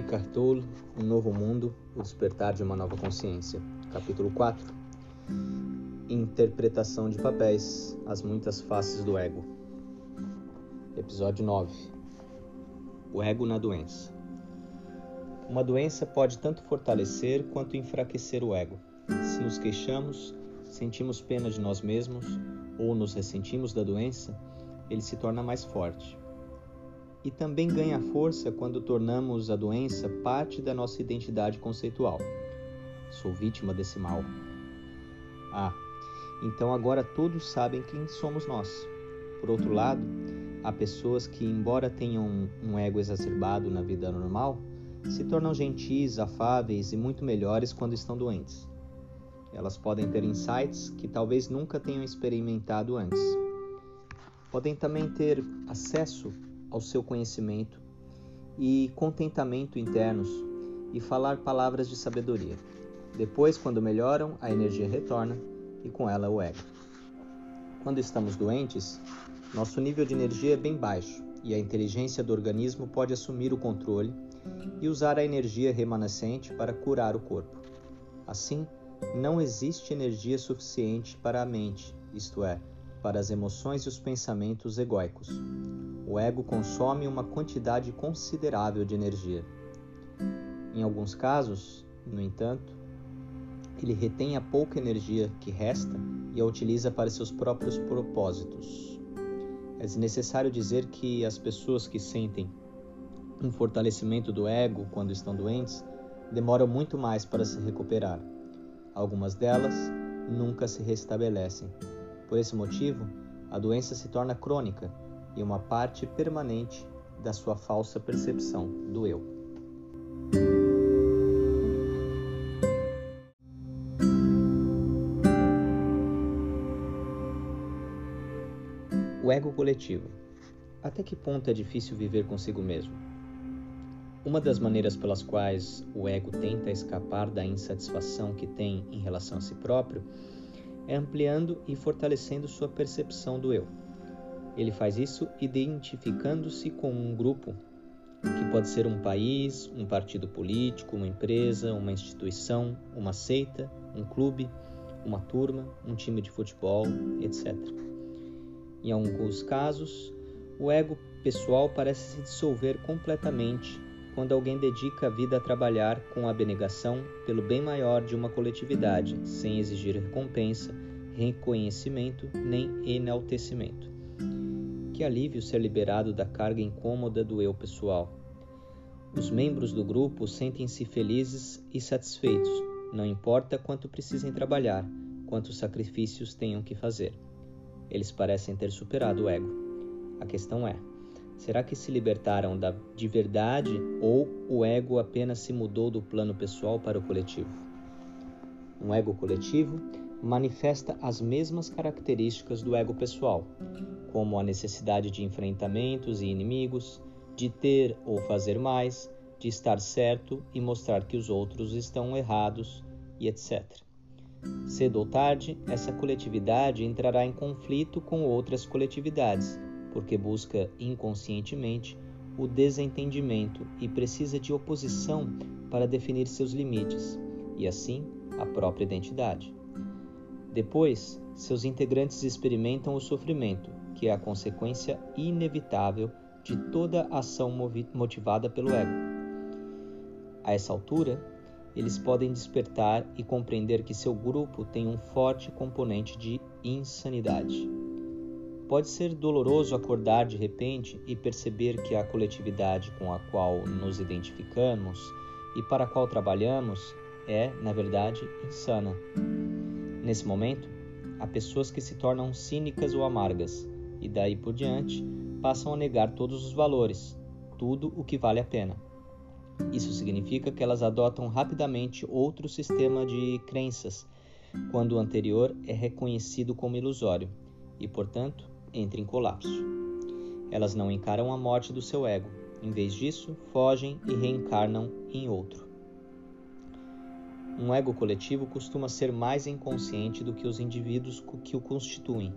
Eckhart Tolle, Um Novo Mundo, O Despertar de uma Nova Consciência. Capítulo 4. Interpretação de papéis, as muitas faces do ego. Episódio 9. O ego na doença. Uma doença pode tanto fortalecer quanto enfraquecer o ego. Se nos queixamos, sentimos pena de nós mesmos ou nos ressentimos da doença, ele se torna mais forte e também ganha força quando tornamos a doença parte da nossa identidade conceitual. Sou vítima desse mal. Ah, então agora todos sabem quem somos nós. Por outro lado, há pessoas que, embora tenham um ego exacerbado na vida normal, se tornam gentis, afáveis e muito melhores quando estão doentes. Elas podem ter insights que talvez nunca tenham experimentado antes. Podem também ter acesso ao seu conhecimento e contentamento internos e falar palavras de sabedoria. Depois, quando melhoram, a energia retorna e com ela o ego. Quando estamos doentes, nosso nível de energia é bem baixo e a inteligência do organismo pode assumir o controle e usar a energia remanescente para curar o corpo. Assim, não existe energia suficiente para a mente, isto é, para as emoções e os pensamentos egóicos. O ego consome uma quantidade considerável de energia. Em alguns casos, no entanto, ele retém a pouca energia que resta e a utiliza para seus próprios propósitos. É necessário dizer que as pessoas que sentem um fortalecimento do ego quando estão doentes demoram muito mais para se recuperar. Algumas delas nunca se restabelecem. Por esse motivo, a doença se torna crônica e uma parte permanente da sua falsa percepção do eu. O ego coletivo. Até que ponto é difícil viver consigo mesmo? Uma das maneiras pelas quais o ego tenta escapar da insatisfação que tem em relação a si próprio é ampliando e fortalecendo sua percepção do eu. Ele faz isso identificando-se com um grupo, que pode ser um país, um partido político, uma empresa, uma instituição, uma seita, um clube, uma turma, um time de futebol, etc. Em alguns casos, o ego pessoal parece se dissolver completamente quando alguém dedica a vida a trabalhar com abnegação pelo bem maior de uma coletividade, sem exigir recompensa, reconhecimento nem enaltecimento. Que alívio ser liberado da carga incômoda do eu pessoal. Os membros do grupo sentem-se felizes e satisfeitos, não importa quanto precisem trabalhar, quantos sacrifícios tenham que fazer. Eles parecem ter superado o ego. A questão é: Será que se libertaram da, de verdade ou o ego apenas se mudou do plano pessoal para o coletivo? Um ego coletivo manifesta as mesmas características do ego pessoal, como a necessidade de enfrentamentos e inimigos, de ter ou fazer mais, de estar certo e mostrar que os outros estão errados e etc. Cedo ou tarde, essa coletividade entrará em conflito com outras coletividades porque busca inconscientemente o desentendimento e precisa de oposição para definir seus limites e, assim, a própria identidade. Depois, seus integrantes experimentam o sofrimento, que é a consequência inevitável de toda ação motivada pelo ego. A essa altura, eles podem despertar e compreender que seu grupo tem um forte componente de insanidade. Pode ser doloroso acordar de repente e perceber que a coletividade com a qual nos identificamos e para a qual trabalhamos é, na verdade, insana. Nesse momento, há pessoas que se tornam cínicas ou amargas e daí por diante passam a negar todos os valores, tudo o que vale a pena. Isso significa que elas adotam rapidamente outro sistema de crenças, quando o anterior é reconhecido como ilusório e, portanto, entra em colapso. Elas não encaram a morte do seu ego, em vez disso, fogem e reencarnam em outro. Um ego coletivo costuma ser mais inconsciente do que os indivíduos que o constituem.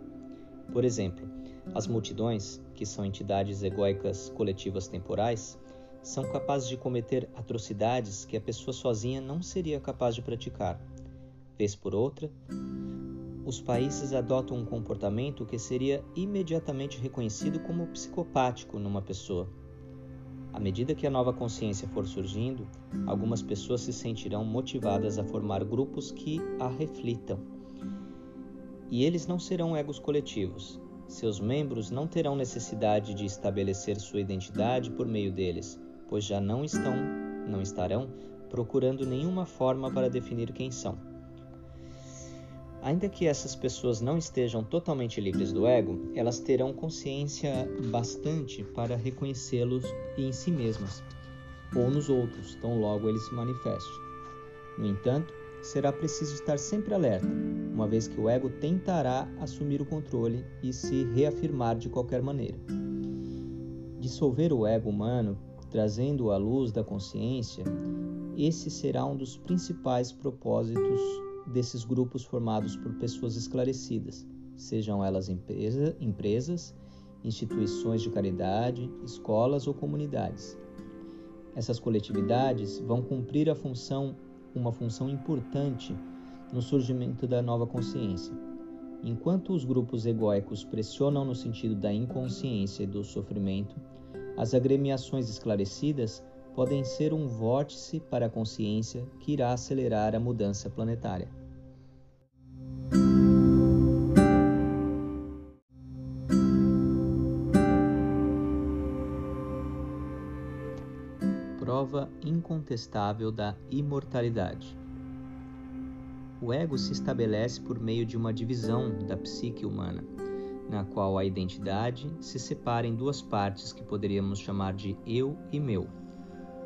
Por exemplo, as multidões, que são entidades egóicas coletivas temporais, são capazes de cometer atrocidades que a pessoa sozinha não seria capaz de praticar. Vez por outra, os países adotam um comportamento que seria imediatamente reconhecido como psicopático numa pessoa. À medida que a nova consciência for surgindo, algumas pessoas se sentirão motivadas a formar grupos que a reflitam. E eles não serão egos coletivos. Seus membros não terão necessidade de estabelecer sua identidade por meio deles, pois já não estão, não estarão procurando nenhuma forma para definir quem são. Ainda que essas pessoas não estejam totalmente livres do ego, elas terão consciência bastante para reconhecê-los em si mesmas ou nos outros, tão logo eles se manifestem. No entanto, será preciso estar sempre alerta, uma vez que o ego tentará assumir o controle e se reafirmar de qualquer maneira. Dissolver o ego humano trazendo-o à luz da consciência, esse será um dos principais propósitos desses grupos formados por pessoas esclarecidas, sejam elas empresa, empresas, instituições de caridade, escolas ou comunidades. Essas coletividades vão cumprir a função, uma função importante no surgimento da nova consciência. Enquanto os grupos egóicos pressionam no sentido da inconsciência e do sofrimento, as agremiações esclarecidas podem ser um vórtice para a consciência que irá acelerar a mudança planetária. Prova incontestável da imortalidade. O ego se estabelece por meio de uma divisão da psique humana na qual a identidade se separa em duas partes que poderíamos chamar de eu e meu.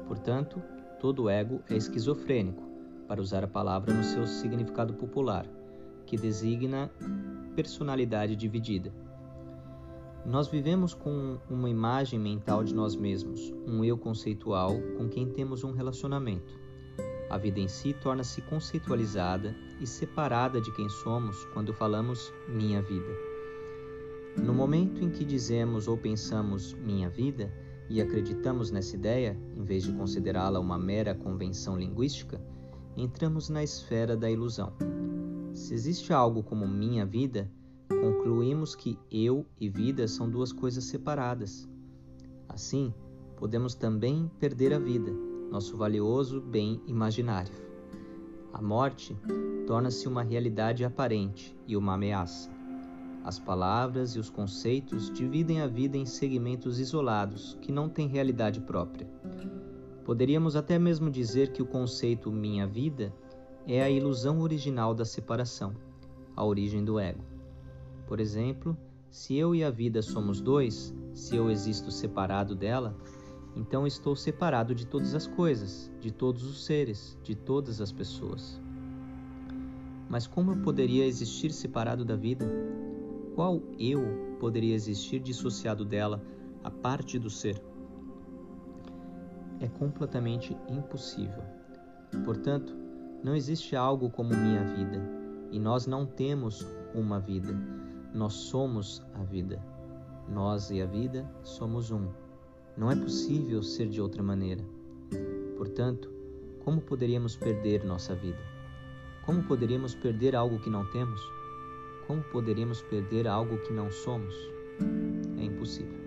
Portanto, todo ego é esquizofrênico, para usar a palavra no seu significado popular, que designa personalidade dividida. Nós vivemos com uma imagem mental de nós mesmos, um eu conceitual com quem temos um relacionamento. A vida em si torna-se conceitualizada e separada de quem somos quando falamos minha vida. No momento em que dizemos ou pensamos minha vida e acreditamos nessa ideia, em vez de considerá-la uma mera convenção linguística, entramos na esfera da ilusão. Se existe algo como minha vida, concluímos que eu e vida são duas coisas separadas. Assim, podemos também perder a vida, nosso valioso bem imaginário. A morte torna-se uma realidade aparente e uma ameaça. As palavras e os conceitos dividem a vida em segmentos isolados que não têm realidade própria. Poderíamos até mesmo dizer que o conceito minha vida é a ilusão original da separação, a origem do ego. Por exemplo, se eu e a vida somos dois, se eu existo separado dela, então estou separado de todas as coisas, de todos os seres, de todas as pessoas. Mas como eu poderia existir separado da vida? Qual eu poderia existir dissociado dela, a parte do ser? É completamente impossível. Portanto, não existe algo como minha vida, e nós não temos uma vida. Nós somos a vida. Nós e a vida somos um. Não é possível ser de outra maneira. Portanto, como poderíamos perder nossa vida? Como poderíamos perder algo que não temos? Como poderíamos perder algo que não somos? É impossível.